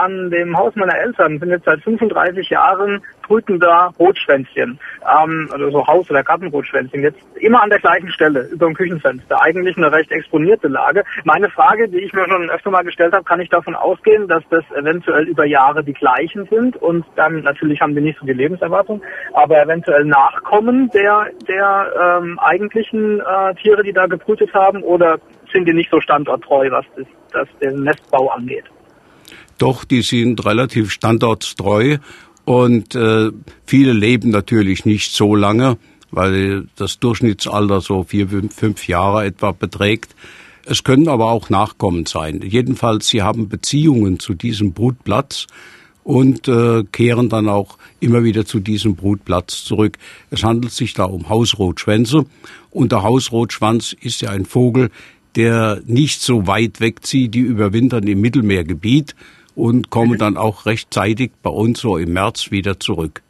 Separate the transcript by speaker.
Speaker 1: an dem Haus meiner Eltern sind jetzt seit 35 Jahren brütender Rotschwänzchen, ähm, also so Haus- oder Gartenrotschwänzchen, jetzt immer an der gleichen Stelle, über dem Küchenfenster. Eigentlich eine recht exponierte Lage. Meine Frage, die ich mir schon öfter mal gestellt habe, kann ich davon ausgehen, dass das eventuell über Jahre die gleichen sind und dann natürlich haben die nicht so die Lebenserwartung, aber eventuell Nachkommen der, der ähm, eigentlichen äh, Tiere, die da gebrütet haben oder sind die nicht so standorttreu, was das, das den Nestbau angeht?
Speaker 2: Doch, die sind relativ standortstreu und äh, viele leben natürlich nicht so lange, weil das Durchschnittsalter so vier, fünf Jahre etwa beträgt. Es können aber auch Nachkommen sein. Jedenfalls, sie haben Beziehungen zu diesem Brutplatz und äh, kehren dann auch immer wieder zu diesem Brutplatz zurück. Es handelt sich da um Hausrotschwänze und der Hausrotschwanz ist ja ein Vogel, der nicht so weit wegzieht, die überwintern im Mittelmeergebiet und kommen dann auch rechtzeitig bei uns so im März wieder zurück.